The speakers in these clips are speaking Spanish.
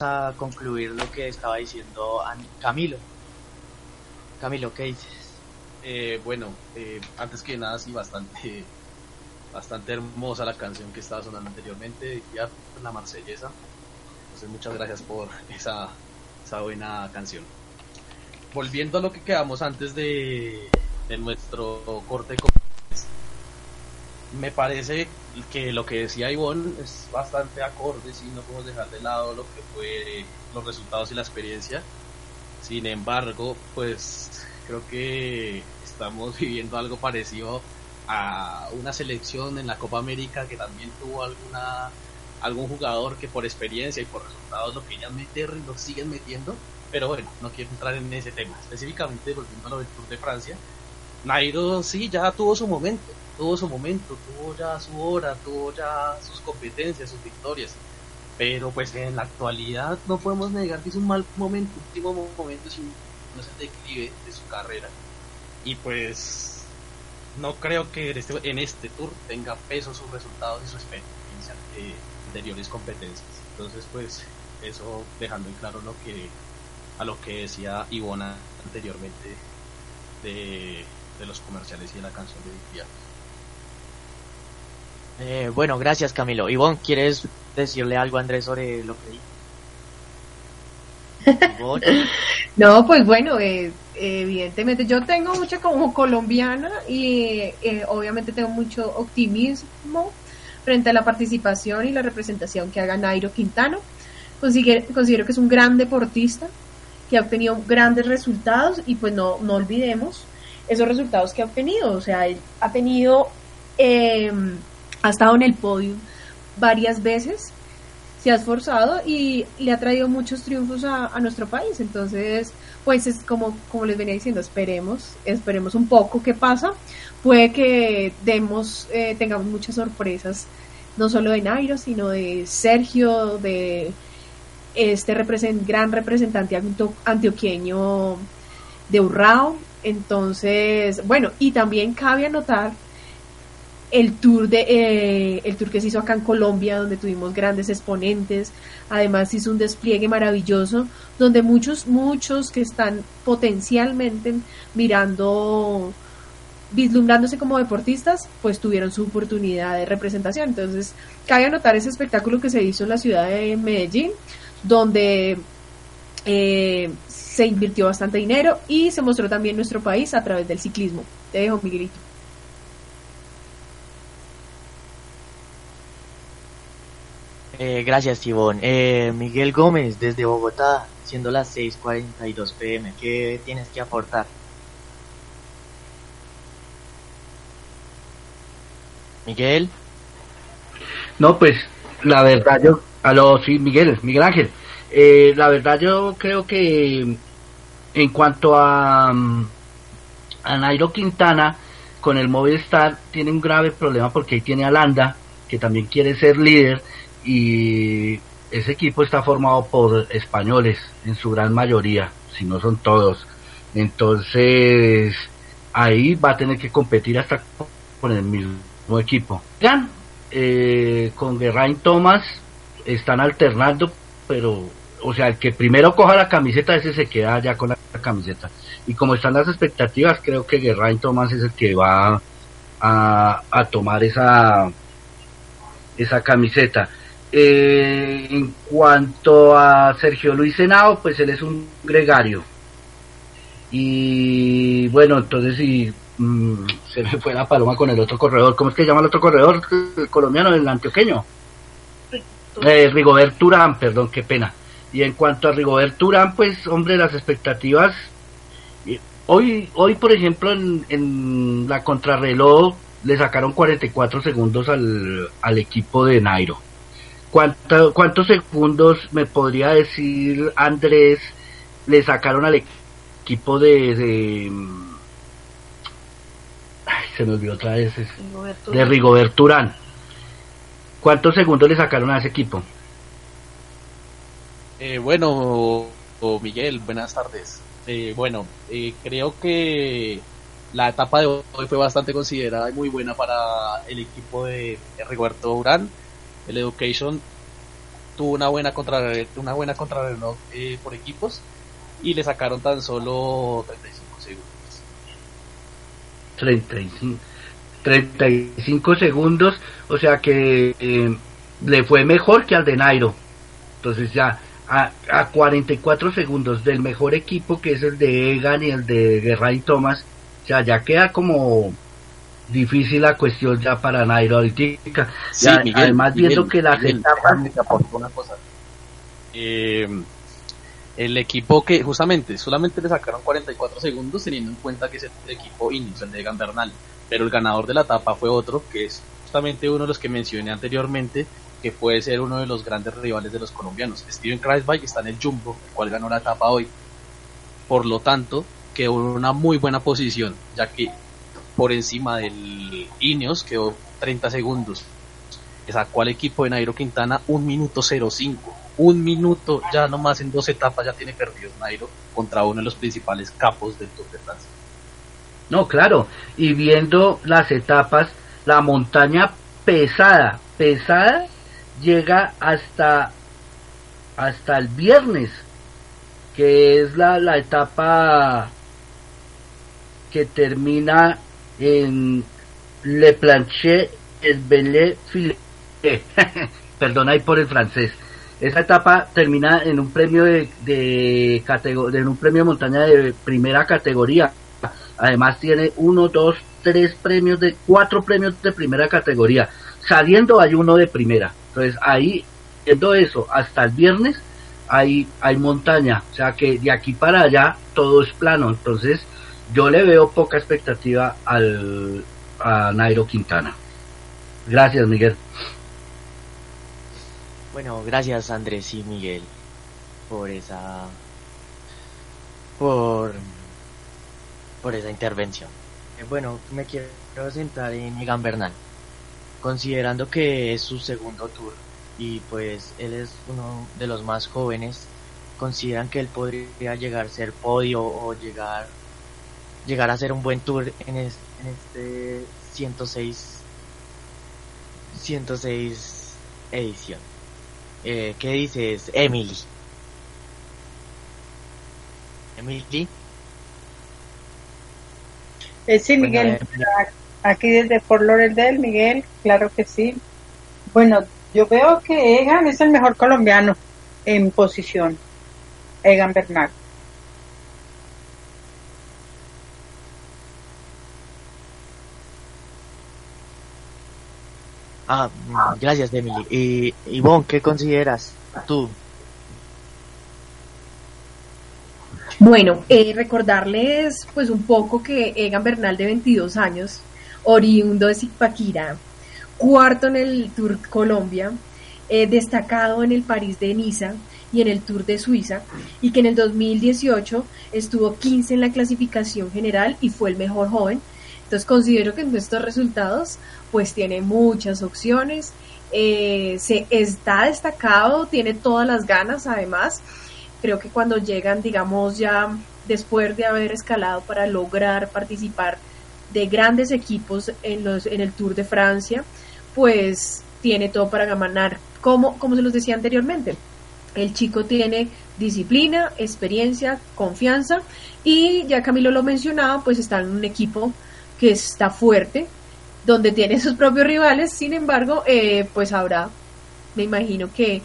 A concluir lo que estaba diciendo Camilo. Camilo, ¿qué dices? Eh, bueno, eh, antes que nada, sí, bastante, bastante hermosa la canción que estaba sonando anteriormente, ya la marsellesa. Entonces, muchas gracias por esa, esa buena canción. Volviendo a lo que quedamos antes de, de nuestro corte me parece que lo que decía Ivonne es bastante acorde, si no podemos dejar de lado lo que fue los resultados y la experiencia. Sin embargo, pues creo que estamos viviendo algo parecido a una selección en la Copa América que también tuvo alguna algún jugador que por experiencia y por resultados lo querían meter y lo siguen metiendo, pero bueno, no quiero entrar en ese tema. Específicamente volviendo a del Tour de Francia, Nairo sí ya tuvo su momento, tuvo su momento, tuvo ya su hora, tuvo ya sus competencias, sus victorias. Pero pues en la actualidad no podemos negar que es un mal momento, último momento es, un, no es el declive de su carrera. Y pues no creo que en este, este tour tenga peso sus resultados y su experiencia de anteriores competencias. Entonces pues eso dejando en claro lo que a lo que decía Ivona anteriormente de, de los comerciales y de la canción de eh, bueno, gracias Camilo. Ivonne, ¿quieres decirle algo a Andrés sobre lo que dijo? no, pues bueno, eh, evidentemente yo tengo mucha como colombiana y eh, obviamente tengo mucho optimismo frente a la participación y la representación que haga Nairo Quintano. Considero, considero que es un gran deportista que ha obtenido grandes resultados y pues no, no olvidemos esos resultados que ha obtenido. O sea, él ha tenido, eh, ha estado en el podio varias veces, se ha esforzado y le ha traído muchos triunfos a, nuestro país. Entonces, pues es como, como les venía diciendo, esperemos, esperemos un poco qué pasa. Puede que demos, eh, tengamos muchas sorpresas, no solo de Nairo, sino de Sergio, de este gran representante antioqueño de Urrao, entonces, bueno, y también cabe anotar el tour de eh, el tour que se hizo acá en Colombia donde tuvimos grandes exponentes además hizo un despliegue maravilloso donde muchos muchos que están potencialmente mirando vislumbrándose como deportistas pues tuvieron su oportunidad de representación entonces cabe anotar ese espectáculo que se hizo en la ciudad de Medellín donde eh, se invirtió bastante dinero y se mostró también nuestro país a través del ciclismo. Te dejo, Miguelito. Eh, gracias, Ivonne. Eh, Miguel Gómez, desde Bogotá, siendo las 6:42 pm, ¿qué tienes que aportar? Miguel. No, pues la verdad yo, aló, sí, Miguel, Miguel Ángel. Eh, la verdad yo creo que en cuanto a, mm, a Nairo Quintana, con el Movistar tiene un grave problema porque ahí tiene a Landa, que también quiere ser líder, y ese equipo está formado por españoles, en su gran mayoría, si no son todos. Entonces, ahí va a tener que competir hasta con el mismo equipo. Eh, con Geraint Thomas están alternando, pero o sea, el que primero coja la camiseta, ese se queda ya con la camiseta. Y como están las expectativas, creo que Geraint Thomas es el que va a, a tomar esa, esa camiseta. Eh, en cuanto a Sergio Luis Senado, pues él es un gregario. Y bueno, entonces si mm, se me fue la paloma con el otro corredor. ¿Cómo es que se llama el otro corredor el colombiano, el antioqueño? Eh, Rigobert Turán, perdón, qué pena. Y en cuanto a Rigobert Urán, pues, hombre, las expectativas. Hoy, hoy por ejemplo, en, la contrarreloj le sacaron 44 segundos al, al equipo de Nairo. ¿Cuántos segundos me podría decir Andrés le sacaron al equipo de, de se me olvidó otra vez de Rigobert Urán ¿cuántos segundos le sacaron a ese equipo? Eh, bueno Miguel buenas tardes. Eh, bueno eh, creo que la etapa de hoy fue bastante considerada y muy buena para el equipo de Rigoberto Urán el Education tuvo una buena contra una buena contrarreloj eh, por equipos y le sacaron tan solo 35 segundos. 35, 35 segundos, o sea que eh, le fue mejor que al de Nairo. Entonces ya a, a 44 segundos del mejor equipo que es el de Egan y el de Guerra Thomas, o sea, ya queda como difícil la cuestión ya para Nairo ahorita. además viendo que. Una cosa. Eh, el equipo que justamente solamente le sacaron 44 segundos teniendo en cuenta que es el equipo inicio, el de Egan Bernal, pero el ganador de la etapa fue otro que es justamente uno de los que mencioné anteriormente que puede ser uno de los grandes rivales de los colombianos. Steven Kreisbach está en el Jumbo, el cual ganó la etapa hoy. Por lo tanto, quedó en una muy buena posición, ya que por encima del Ineos, quedó 30 segundos. Sacó al equipo de Nairo Quintana un minuto 05. Un minuto, ya nomás en dos etapas ya tiene perdido Nairo contra uno de los principales capos del Tour de Francia. No, claro, y viendo las etapas, la montaña pesada, pesada, llega hasta, hasta el viernes, que es la, la etapa que termina en Le Plancher El Belle Filet. Perdón ahí por el francés. Esa etapa termina en un premio de, de, en un premio de montaña de primera categoría. Además tiene uno, dos, tres premios de cuatro premios de primera categoría. Saliendo hay uno de primera. Entonces ahí, viendo eso, hasta el viernes hay, hay montaña. O sea que de aquí para allá todo es plano. Entonces yo le veo poca expectativa al, a Nairo Quintana. Gracias, Miguel. Bueno, gracias Andrés y Miguel por esa por por esa intervención. Eh, bueno, me quiero centrar en Egan Bernal, considerando que es su segundo tour y pues él es uno de los más jóvenes. Consideran que él podría llegar a ser podio o llegar llegar a hacer un buen tour en, este 106 106 edición. Eh, ¿Qué dices, Emily? Emily. Eh, sí, Miguel, aquí desde Fort Lauderdale, Miguel, claro que sí. Bueno, yo veo que Egan es el mejor colombiano en posición, Egan Bernal. Ah, gracias, Emily. Y Ivonne, ¿qué consideras tú? Bueno, eh, recordarles pues un poco que Egan Bernal de 22 años, oriundo de Zipaquirá, cuarto en el Tour Colombia, eh, destacado en el París de Niza y en el Tour de Suiza, y que en el 2018 estuvo 15 en la clasificación general y fue el mejor joven. Entonces considero que en estos resultados pues tiene muchas opciones, eh, se está destacado, tiene todas las ganas además. Creo que cuando llegan, digamos, ya después de haber escalado para lograr participar de grandes equipos en, los, en el Tour de Francia, pues tiene todo para ganar. Como, como se los decía anteriormente, el chico tiene disciplina, experiencia, confianza y ya Camilo lo mencionaba, pues está en un equipo que está fuerte, donde tiene sus propios rivales, sin embargo, eh, pues habrá, me imagino que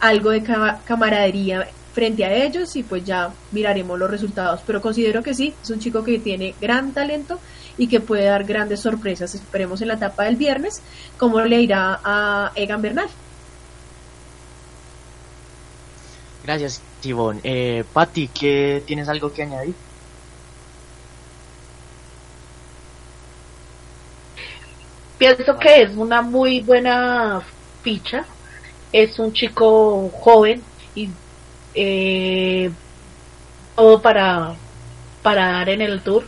algo de camaradería frente a ellos y pues ya miraremos los resultados. Pero considero que sí, es un chico que tiene gran talento y que puede dar grandes sorpresas. Esperemos en la etapa del viernes cómo le irá a Egan Bernal. Gracias, Tibón. Eh, Patti, ¿qué, ¿tienes algo que añadir? Pienso que es una muy buena ficha es un chico joven y eh, todo para, para dar en el tour.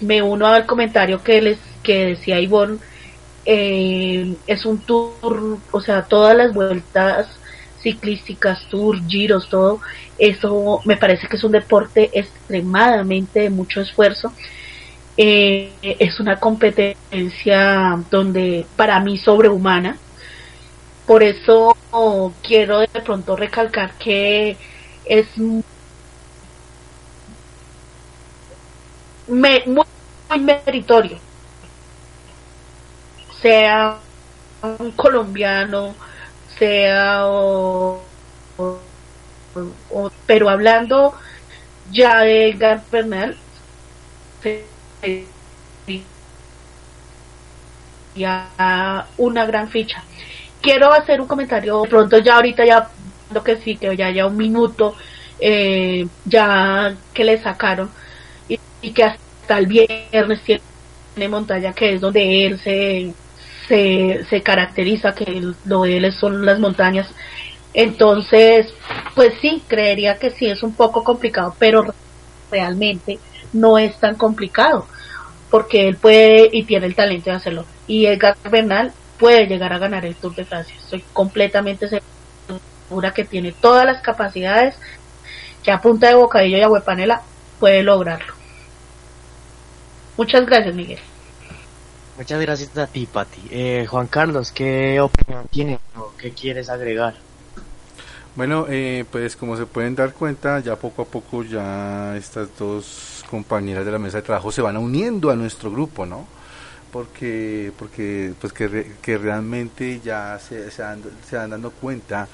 Me uno al comentario que les que decía Ivonne, eh, es un tour, o sea, todas las vueltas ciclísticas, tour, giros, todo, eso me parece que es un deporte extremadamente de mucho esfuerzo. Eh, es una competencia donde para mí sobrehumana. Por eso quiero de pronto recalcar que es muy, muy meritorio. Sea un colombiano, sea o, pero hablando ya de Edgar Bernal ya una gran ficha quiero hacer un comentario pronto ya ahorita ya lo que sí que ya ya un minuto eh, ya que le sacaron y, que hasta el viernes tiene montaña que es donde él se se, se caracteriza que lo de él son las montañas. Entonces, pues sí, creería que sí es un poco complicado, pero realmente no es tan complicado, porque él puede y tiene el talento de hacerlo. Y Edgar Bernal puede llegar a ganar el Tour de Francia. Estoy completamente segura que tiene todas las capacidades, que a punta de bocadillo y a huepanela puede lograrlo. Muchas gracias, Miguel. Muchas gracias a ti, Pati. Eh, Juan Carlos, ¿qué opinión tienes o qué quieres agregar? Bueno, eh, pues como se pueden dar cuenta, ya poco a poco ya estas dos compañeras de la mesa de trabajo se van uniendo a nuestro grupo, ¿no? Porque, porque pues que, que realmente ya se, se, dan, se van dando cuenta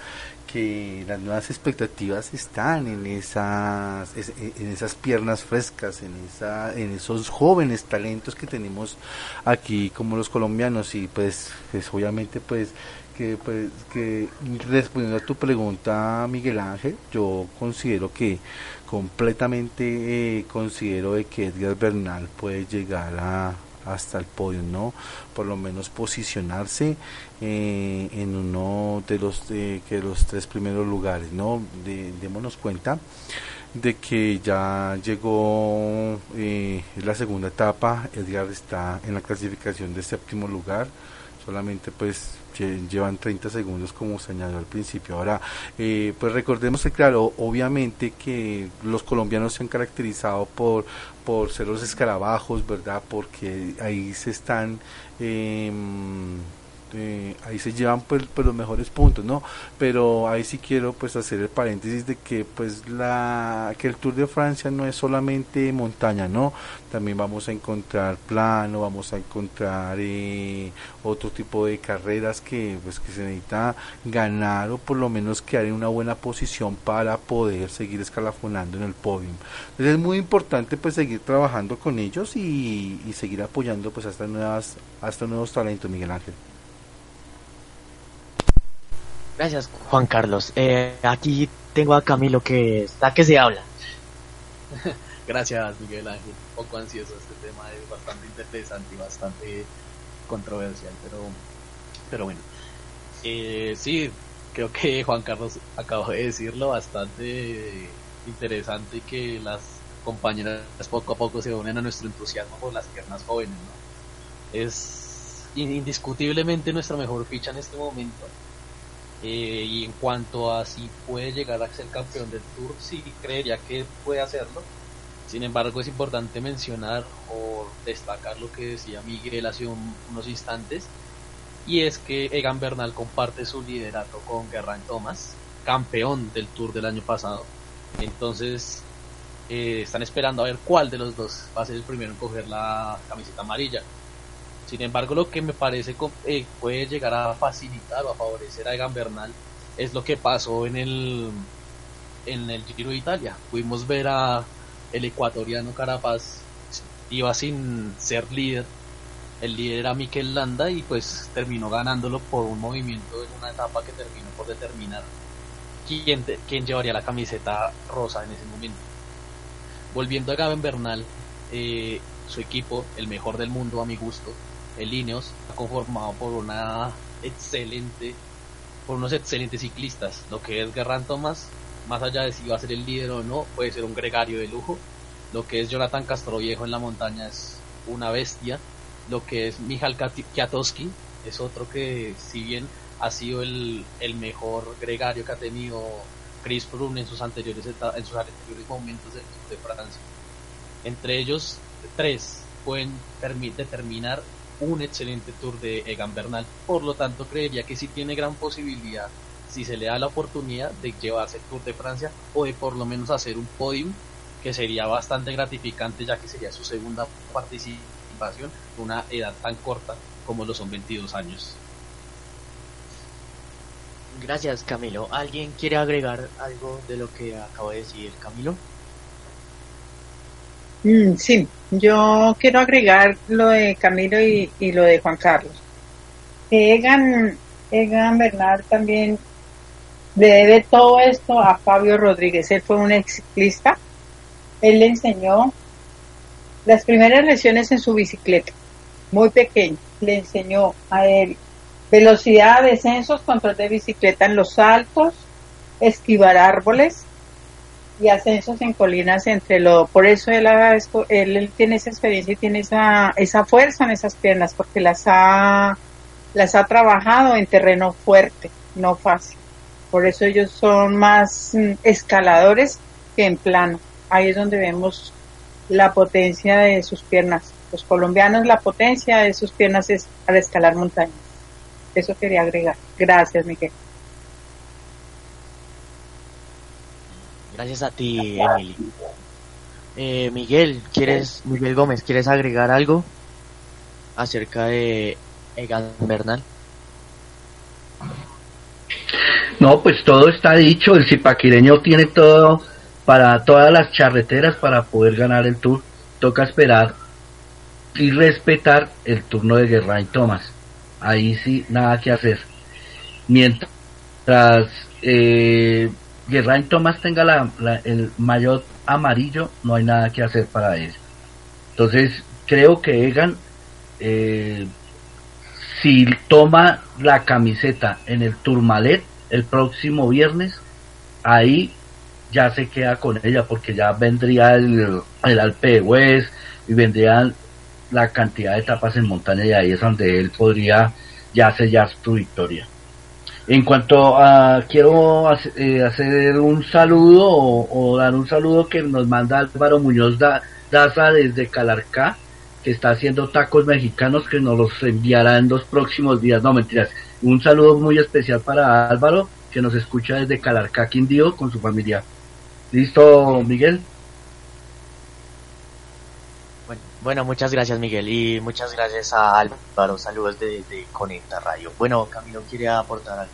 que las nuevas expectativas están en esas en esas piernas frescas en esa en esos jóvenes talentos que tenemos aquí como los colombianos y pues, pues obviamente pues que pues que respondiendo a tu pregunta Miguel Ángel yo considero que completamente eh, considero de que Edgar Bernal puede llegar a hasta el podio, ¿no? Por lo menos posicionarse eh, en uno de los, que los tres primeros lugares, ¿no? De, démonos cuenta de que ya llegó eh, la segunda etapa, Edgar está en la clasificación de séptimo lugar, solamente pues llevan 30 segundos como señaló al principio. Ahora, eh, pues recordemos que claro, obviamente que los colombianos se han caracterizado por, por ser los escarabajos, ¿verdad? Porque ahí se están... Eh, eh, ahí se llevan pues, pues, los mejores puntos no pero ahí sí quiero pues hacer el paréntesis de que pues la que el Tour de Francia no es solamente montaña no también vamos a encontrar plano vamos a encontrar eh, otro tipo de carreras que pues que se necesita ganar o por lo menos quedar en una buena posición para poder seguir escalafonando en el podium entonces es muy importante pues seguir trabajando con ellos y, y seguir apoyando pues hasta nuevas hasta nuevos talentos Miguel Ángel Gracias, Juan Carlos. Eh, aquí tengo a Camilo que está que se habla. Gracias, Miguel Ángel. Un poco ansioso este tema, es bastante interesante y bastante controversial, pero, pero bueno. Eh, sí, creo que Juan Carlos acabó de decirlo, bastante interesante que las compañeras poco a poco se unen a nuestro entusiasmo por las piernas jóvenes. ¿no? Es indiscutiblemente nuestra mejor ficha en este momento eh, y en cuanto a si puede llegar a ser campeón del Tour, sí creería que puede hacerlo. Sin embargo, es importante mencionar o destacar lo que decía Miguel hace unos instantes, y es que Egan Bernal comparte su liderato con Geraint Thomas, campeón del Tour del año pasado. Entonces, eh, están esperando a ver cuál de los dos va a ser el primero en coger la camiseta amarilla. Sin embargo, lo que me parece eh, puede llegar a facilitar o a favorecer a Egan Bernal es lo que pasó en el en el Giro de Italia. Pudimos ver a el ecuatoriano Carapaz iba sin ser líder. El líder era Mikel Landa y pues terminó ganándolo por un movimiento en una etapa que terminó por determinar quién, quién llevaría la camiseta rosa en ese momento. Volviendo a Gaben Bernal, eh, su equipo, el mejor del mundo a mi gusto, el Ineos, conformado por una excelente por unos excelentes ciclistas. Lo que es Gerrán Thomas, más allá de si va a ser el líder o no, puede ser un gregario de lujo. Lo que es Jonathan Castroviejo en la montaña es una bestia. Lo que es Michal Kwiatkowski es otro que, si bien ha sido el, mejor gregario que ha tenido Chris Froome en sus anteriores en sus anteriores momentos de, Francia. Entre ellos, tres pueden determinar un excelente tour de Egan Bernal. Por lo tanto, creería que sí tiene gran posibilidad, si se le da la oportunidad, de llevarse el Tour de Francia o de por lo menos hacer un podium, que sería bastante gratificante, ya que sería su segunda participación una edad tan corta como lo son 22 años. Gracias, Camilo. ¿Alguien quiere agregar algo de lo que acabo de decir Camilo? Mm, sí, yo quiero agregar lo de Camilo y, lo de Juan Carlos. Egan, Egan Bernard también le debe todo esto a Fabio Rodríguez. Él fue un ex ciclista. Él le enseñó las primeras lesiones en su bicicleta, muy pequeño. Le enseñó a él velocidad, descensos, control de bicicleta en los altos, esquivar árboles y ascensos en colinas entre lo por eso él, él, tiene esa experiencia y tiene esa, esa fuerza en esas piernas porque las ha las ha trabajado en terreno fuerte no fácil por eso ellos son más mm, escaladores que en plano ahí es donde vemos la potencia de sus piernas los colombianos la potencia de sus piernas es al escalar montañas eso quería agregar. Gracias, Miguel. Gracias a ti, Emily. Eh, Miguel, ¿quieres, Miguel Gómez, ¿quieres agregar algo acerca de Egan Bernal? No, pues todo está dicho. El zipaquireño tiene todo para todas las charreteras para poder ganar el tour. Toca esperar y respetar el turno de Guerra Thomas ahí sí nada que hacer. Mientras eh, Geraint Thomas tenga la, el mayor amarillo, no hay nada que hacer para él. Entonces, creo que Egan, eh, si toma la camiseta en el Tourmalet el próximo viernes, ahí ya se queda con ella porque ya vendría el, el Alpe de West y vendrían la cantidad de etapas en montaña y ahí es donde él podría ya sellar su victoria. En cuanto a, quiero eh, hacer un saludo o, dar un saludo que nos manda Álvaro Muñoz Daza desde Calarcá, que está haciendo tacos mexicanos que nos los enviará en los próximos días. No, mentiras. Un saludo muy especial para Álvaro, que nos escucha desde Calarcá, Quindío, con su familia. ¿Listo, Miguel? Bueno, muchas gracias Miguel y muchas gracias a Álvaro. Saludos de, Conecta Radio. Bueno, Camilo quiere aportar algo.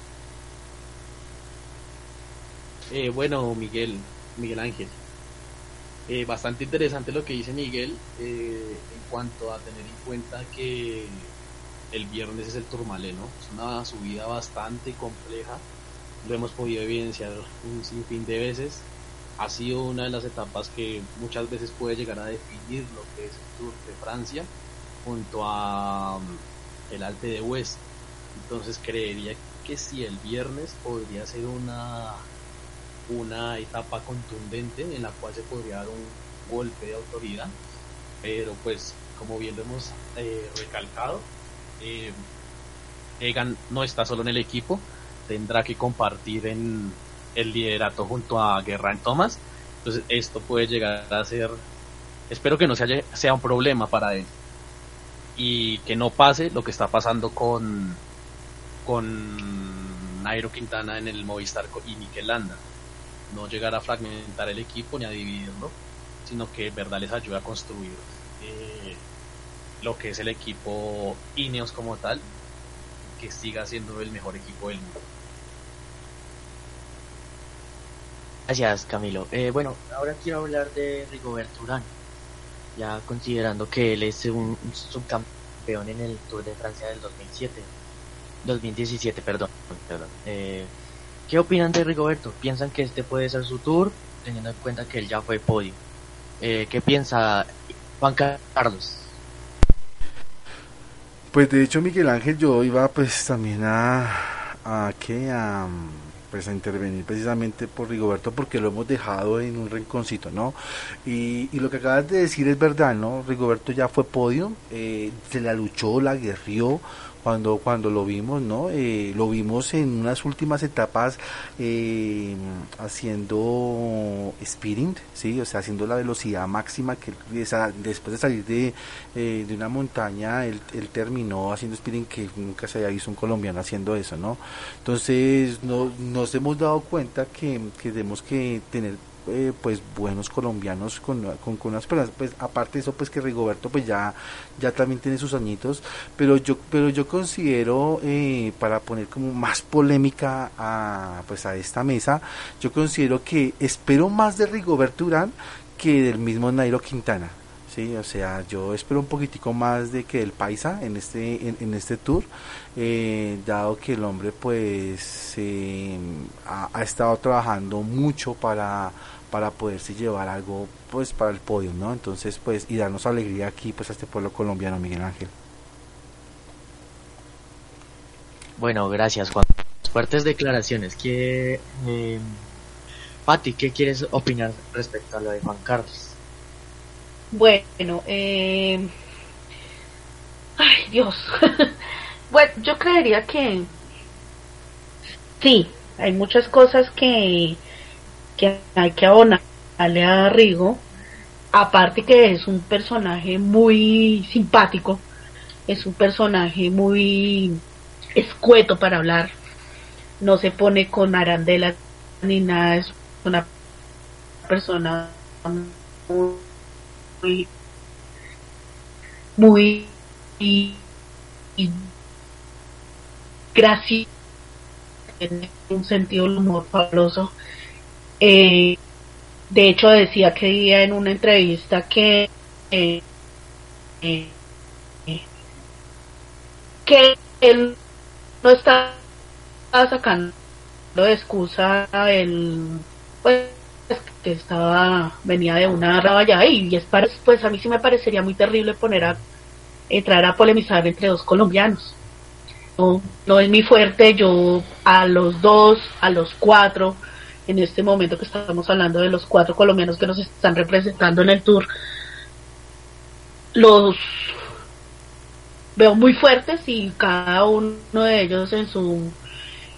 Eh, bueno, Miguel, Miguel Ángel. Eh, bastante interesante lo que dice Miguel eh, en cuanto a tener en cuenta que el viernes es el Turmalé, ¿no? Es una subida bastante compleja. Lo hemos podido evidenciar un sinfín de veces ha sido una de las etapas que muchas veces puede llegar a definir lo que es el Tour de Francia junto a mm, el Alpe de West. Entonces creería que si el viernes podría ser una una etapa contundente en la cual se podría dar un golpe de autoridad, pero pues como bien lo hemos eh, recalcado, eh, Egan no está solo en el equipo, tendrá que compartir en, el liderato junto a Guerra Thomas. Entonces esto puede llegar a ser, espero que no sea, sea un problema para él y que no pase lo que está pasando con con Nairo Quintana en el Movistar y Mikel Landa. No llegar a fragmentar el equipo ni a dividirlo, sino que verdad les ayuda a construir eh, lo que es el equipo Ineos como tal, que siga siendo el mejor equipo del mundo. Gracias, Camilo. Eh, bueno, ahora quiero hablar de Rigoberto Urán, ya considerando que él es un, subcampeón en el Tour de Francia del 2007, 2017, perdón. perdón. Eh, ¿Qué opinan de Rigoberto? ¿Piensan que este puede ser su tour, teniendo en cuenta que él ya fue podio? Eh, ¿Qué piensa Juan Carlos? Pues de hecho Miguel Ángel yo iba pues también a, a que a pues a intervenir precisamente por Rigoberto porque lo hemos dejado en un rinconcito, ¿no? Y, y lo que acabas de decir es verdad, ¿no? Rigoberto ya fue podio, eh, se la luchó, la guerrió, cuando cuando lo vimos no eh, lo vimos en unas últimas etapas eh, haciendo speeding sí o sea haciendo la velocidad máxima que después de salir de, eh, de una montaña él, él, terminó haciendo speeding que nunca se había visto un colombiano haciendo eso no entonces no, nos hemos dado cuenta que, que tenemos que tener eh, pues buenos colombianos con, con, unas personas. Pues aparte de eso pues que Rigoberto pues ya ya también tiene sus añitos. Pero yo pero yo considero eh, para poner como más polémica a pues a esta mesa yo considero que espero más de Rigoberto Urán que del mismo Nairo Quintana Sí, o sea, yo espero un poquitico más de que el paisa en este en, este tour, eh, dado que el hombre pues eh, ha, estado trabajando mucho para para poderse llevar algo pues para el podio, ¿no? Entonces, pues y darnos alegría aquí pues a este pueblo colombiano, Miguel Ángel. Bueno, gracias Juan. Fuertes declaraciones. ¿Qué, eh, Pati, ¿qué quieres opinar respecto a lo de Juan Carlos? Bueno, eh... ay Dios. bueno, yo creería que sí, hay muchas cosas que que hay que abonarle a Rigo, aparte que es un personaje muy simpático, es un personaje muy escueto para hablar, no se pone con arandelas ni nada, es una persona muy muy y, y graciosa tiene un sentido del humor fabuloso eh, de hecho decía que día en una entrevista que eh, eh, que él no está sacando de excusa el pues que estaba venía de una raballa y es para pues a mí sí me parecería muy terrible poner a entrar a polemizar entre dos colombianos. No, no es mi fuerte yo a los dos a los cuatro en este momento que estamos hablando de los cuatro colombianos que nos están representando en el tour, los veo muy fuertes y cada uno de ellos en su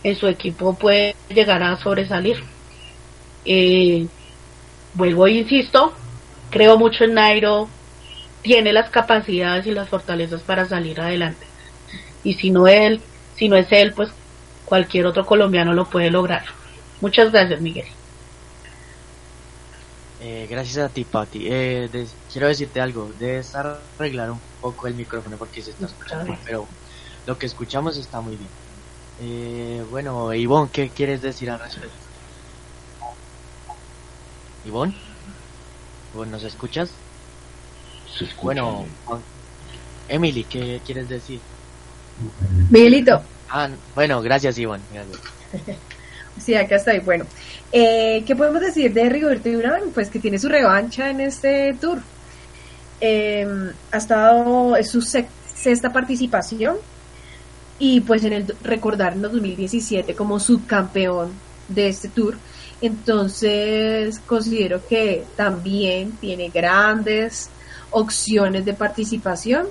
en su equipo puede llegar a sobresalir. Eh, vuelvo e insisto, creo mucho en Nairo, tiene las capacidades y las fortalezas para salir adelante. Y si no él, si no es él, pues cualquier otro colombiano lo puede lograr. Muchas gracias, Miguel. Eh, gracias a ti, Pati. Eh, de, quiero decirte algo. Debes arreglar un poco el micrófono porque se está escuchando, pero lo que escuchamos está muy bien. Eh, bueno, Ivonne, ¿qué quieres decir al respecto? Ivonne, ¿Ivonne nos escuchas? Se escucha bueno, Juan- Emily, ¿qué quieres decir? Miguelito, Ah, bueno, gracias, Ivonne. Gracias. sí, acá estoy. Bueno, eh, ¿qué podemos decir de Rigoberto Urán? Pues que tiene su revancha en este tour. Eh, ha estado, es su sexta participación y pues en el recordar en el 2017 como subcampeón de este tour. Entonces considero que también tiene grandes opciones de participación.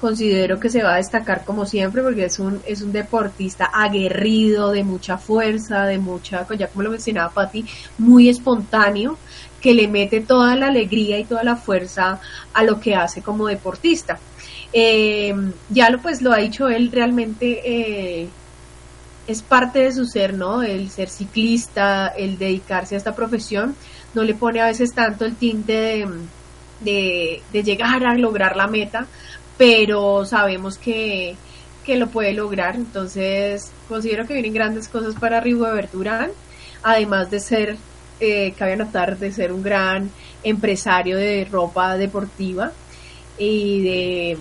Considero que se va a destacar como siempre porque es un, es un deportista aguerrido, de mucha fuerza, de mucha, ya como lo mencionaba Patti, muy espontáneo, que le mete toda la alegría y toda la fuerza a lo que hace como deportista. Eh, ya lo pues lo ha dicho él realmente eh, es parte de su ser, ¿no? El ser ciclista, el dedicarse a esta profesión, no le pone a veces tanto el tinte de llegar a lograr la meta, pero sabemos que, que lo puede lograr, entonces considero que vienen grandes cosas para Rigoberto Urán, además de ser, eh, cabe anotar, de ser un gran empresario de ropa deportiva y de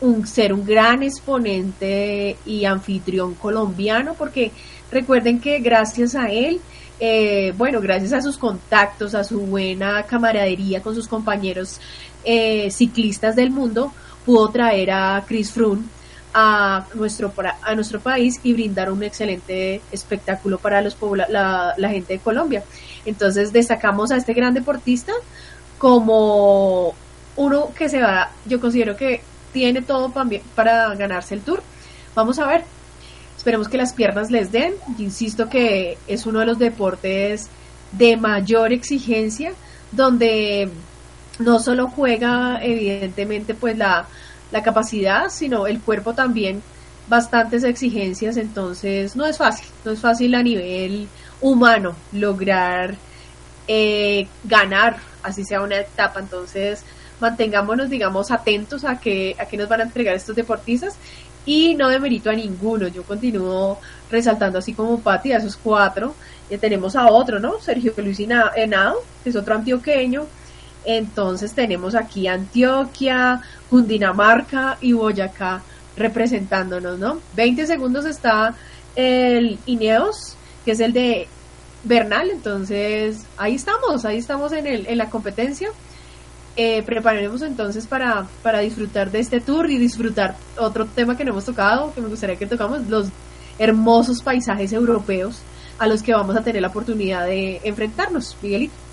un, ser un gran exponente y anfitrión colombiano, porque recuerden que gracias a él, eh, bueno, gracias a sus contactos, a su buena camaradería con sus compañeros eh, ciclistas del mundo, pudo traer a Chris Froome a nuestro, a nuestro país y brindar un excelente espectáculo para los la, la gente de Colombia. Entonces destacamos a este gran deportista como uno que se va, yo considero que tiene todo para ganarse el tour. Vamos a ver. Esperemos que las piernas les den. insisto que es uno de los deportes de mayor exigencia, donde no solo juega evidentemente pues la, la capacidad, sino el cuerpo también bastantes exigencias, entonces no es fácil, no es fácil a nivel humano lograr eh, ganar, así sea una etapa, entonces mantengámonos, digamos, atentos a que, a que nos van a entregar estos deportistas y no demerito a ninguno, yo continúo resaltando así como Pati a esos cuatro, ya tenemos a otro, ¿no? Sergio Luis Henao, que es otro antioqueño, entonces tenemos aquí Antioquia, Cundinamarca y Boyacá representándonos, ¿no? 20 segundos está el Ineos, que es el de Bernal, entonces ahí estamos, ahí estamos en, el, en la competencia. Eh, prepararemos entonces para, para disfrutar de este tour y disfrutar otro tema que no hemos tocado, que me gustaría que tocamos, los hermosos paisajes europeos a los que vamos a tener la oportunidad de enfrentarnos, Miguelito.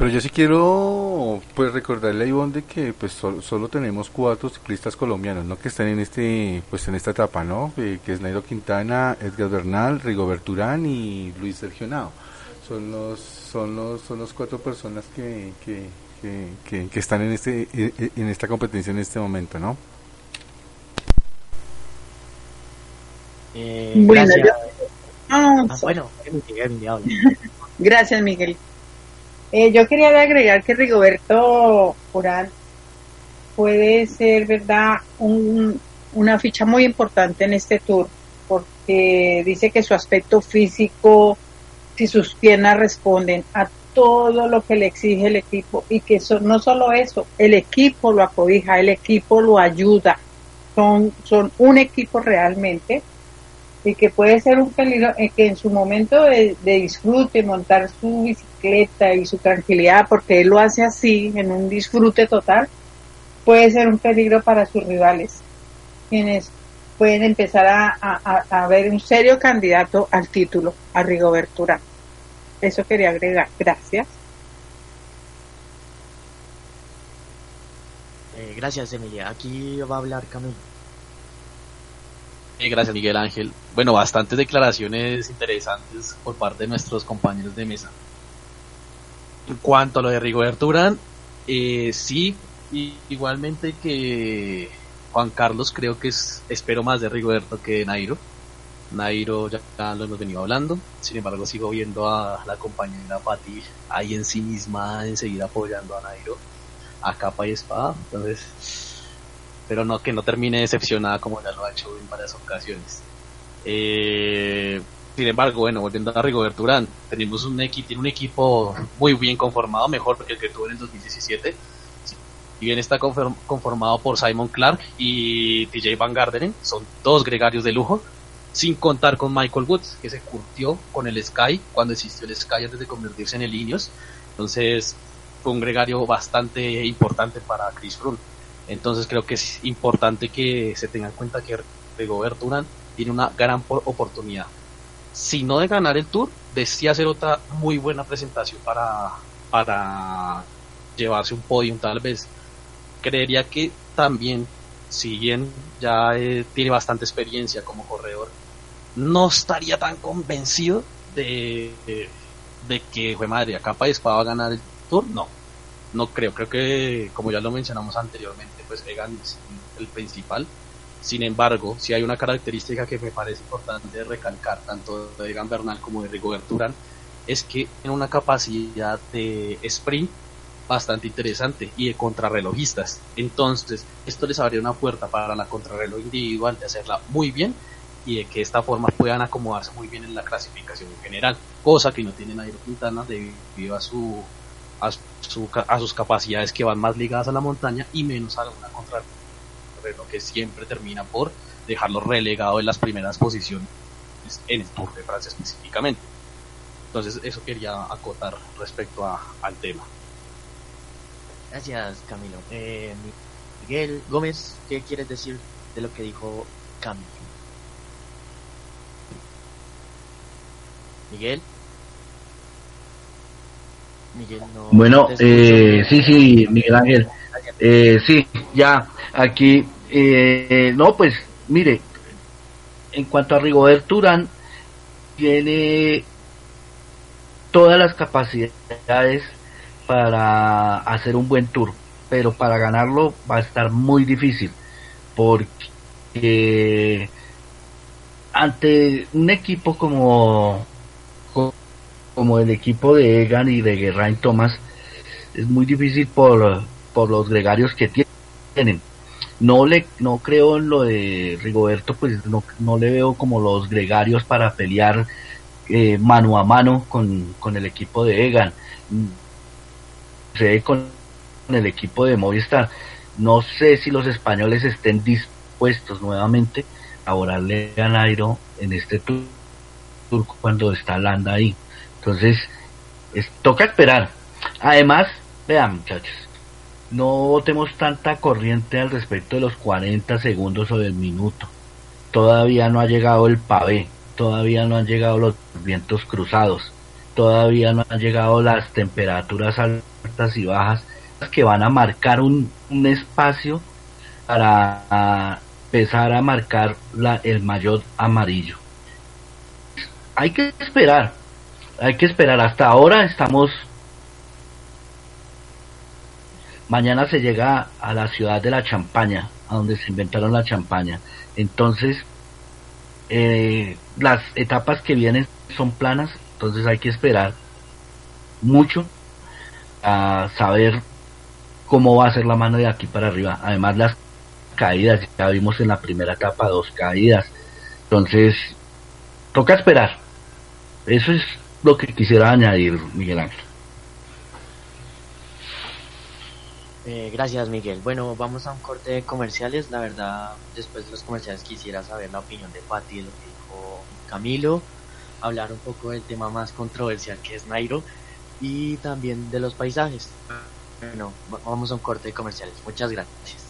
Pero yo sí quiero pues recordarle a Ivonne de que pues solo, tenemos cuatro ciclistas colombianos, ¿no? Que están en este pues en esta etapa, ¿no? Eh, que es Nairo Quintana, Edgar Bernal, Rigobert Urán y Luis Sergio Nao. Son los son los son los cuatro personas que, que, que, están en este e, e, en esta competencia en este momento, ¿no? Eh, gracias. Ah, bueno, gracias, Miguel. Eh, yo quería agregar que Rigoberto Urán puede ser, ¿verdad?, una ficha muy importante en este tour, porque dice que su aspecto físico, si sus piernas responden a todo lo que le exige el equipo y que no solo eso, el equipo lo acobija, el equipo lo ayuda, son, un equipo realmente y que puede ser un peligro, eh, que en su momento de, disfrute, montar su bicicleta y su tranquilidad, porque él lo hace así, en un disfrute total, puede ser un peligro para sus rivales, quienes pueden empezar a, a, ver un serio candidato al título, a Rigobertura. Eso quería agregar. Gracias. Eh, gracias, Emilia. Aquí va a hablar Camilo. Eh, gracias, Miguel Ángel. Bueno, bastantes declaraciones interesantes por parte de nuestros compañeros de mesa. En cuanto a lo de Rigoberto Urán, eh, sí, igualmente que Juan Carlos, creo que es, espero más de Rigoberto que de Nairo. Nairo ya, lo hemos venido hablando, sin embargo sigo viendo a la compañera Patti ahí en sí misma enseguida apoyando a Nairo a capa y espada, entonces pero no que no termine decepcionada como ya lo ha hecho en varias ocasiones. Eh, sin embargo, bueno, volviendo a Rigoberto Urán, tenemos un equipo, tiene un equipo muy bien conformado, mejor que el que tuvo en el 2017. Y bien está conformado por Simon Clark y TJ Van Garderen, son dos gregarios de lujo, sin contar con Michael Woods, que se curtió con el Sky cuando existió el Sky antes de convertirse en el Ineos. Entonces, fue un gregario bastante importante para Chris Froome. Entonces creo que es importante que se tenga en cuenta que Rigoberto Urán tiene una gran oportunidad. Si no de ganar el Tour, de sí hacer otra muy buena presentación para, para llevarse un podium tal vez. Creería que también, si bien ya eh, tiene bastante experiencia como corredor, no estaría tan convencido de, de, que, fue madre, a capa y a ganar el Tour. No, no creo. Creo que, como ya lo mencionamos anteriormente, pues Egan es el principal. Sin embargo, si hay una característica que me parece importante recalcar, tanto de Egan Bernal como de Rigoberto Urán, es que tiene una capacidad de sprint bastante interesante y de contrarrelojistas. Entonces, esto les abre una puerta para la contrarreloj individual de hacerla muy bien y de que de esta forma puedan acomodarse muy bien en la clasificación en general, cosa que no tiene Nairo Quintana debido a su a, a sus capacidades que van más ligadas a la montaña y menos a una contrarreloj que siempre termina por dejarlo relegado en las primeras posiciones en el Tour de Francia específicamente. Entonces eso quería acotar respecto a, al tema. Gracias Camilo. Eh, Miguel Gómez, ¿qué quieres decir de lo que dijo Camilo. Miguel. Miguel no. Bueno, eh, sí, sí, Miguel Ángel. Eh, sí, ya, aquí, eh, no, pues, mire, en cuanto a Rigobert Urán, tiene todas las capacidades para hacer un buen tour, pero para ganarlo va a estar muy difícil, porque ante un equipo como como el equipo de Egan y de Geraint Thomas es muy difícil por, por los gregarios que tienen. No le no creo en lo de Rigoberto, pues no, no le veo como los gregarios para pelear eh, mano a mano con, con el equipo de Egan. Con el equipo de Movistar. No sé si los españoles estén dispuestos nuevamente a borrarle a Nairo en este tour cuando está Landa ahí. Entonces, es, toca esperar. Además, vean muchachos, no botemos tanta corriente al respecto de los 40 segundos o del minuto. Todavía no ha llegado el pavé, todavía no han llegado los vientos cruzados, todavía no han llegado las temperaturas altas y bajas que van a marcar un, un espacio para empezar a marcar la, el mayor amarillo. Hay que esperar, hay que esperar. Hasta ahora estamos. Mañana se llega a la ciudad de la champaña, a donde se inventaron la champaña. Entonces, eh, las etapas que vienen son planas, entonces hay que esperar mucho a saber cómo va a ser la mano de aquí para arriba. Además, las caídas, ya vimos en la primera etapa dos caídas. Entonces, toca esperar. Eso es lo que quisiera añadir, Miguel Ángel. Eh, gracias, Miguel. Bueno, vamos a un corte de comerciales. La verdad, después de los comerciales quisiera saber la opinión de Pati de lo que dijo Camilo, hablar un poco del tema más controversial que es Nairo y también de los paisajes. Bueno, vamos a un corte de comerciales. Muchas gracias.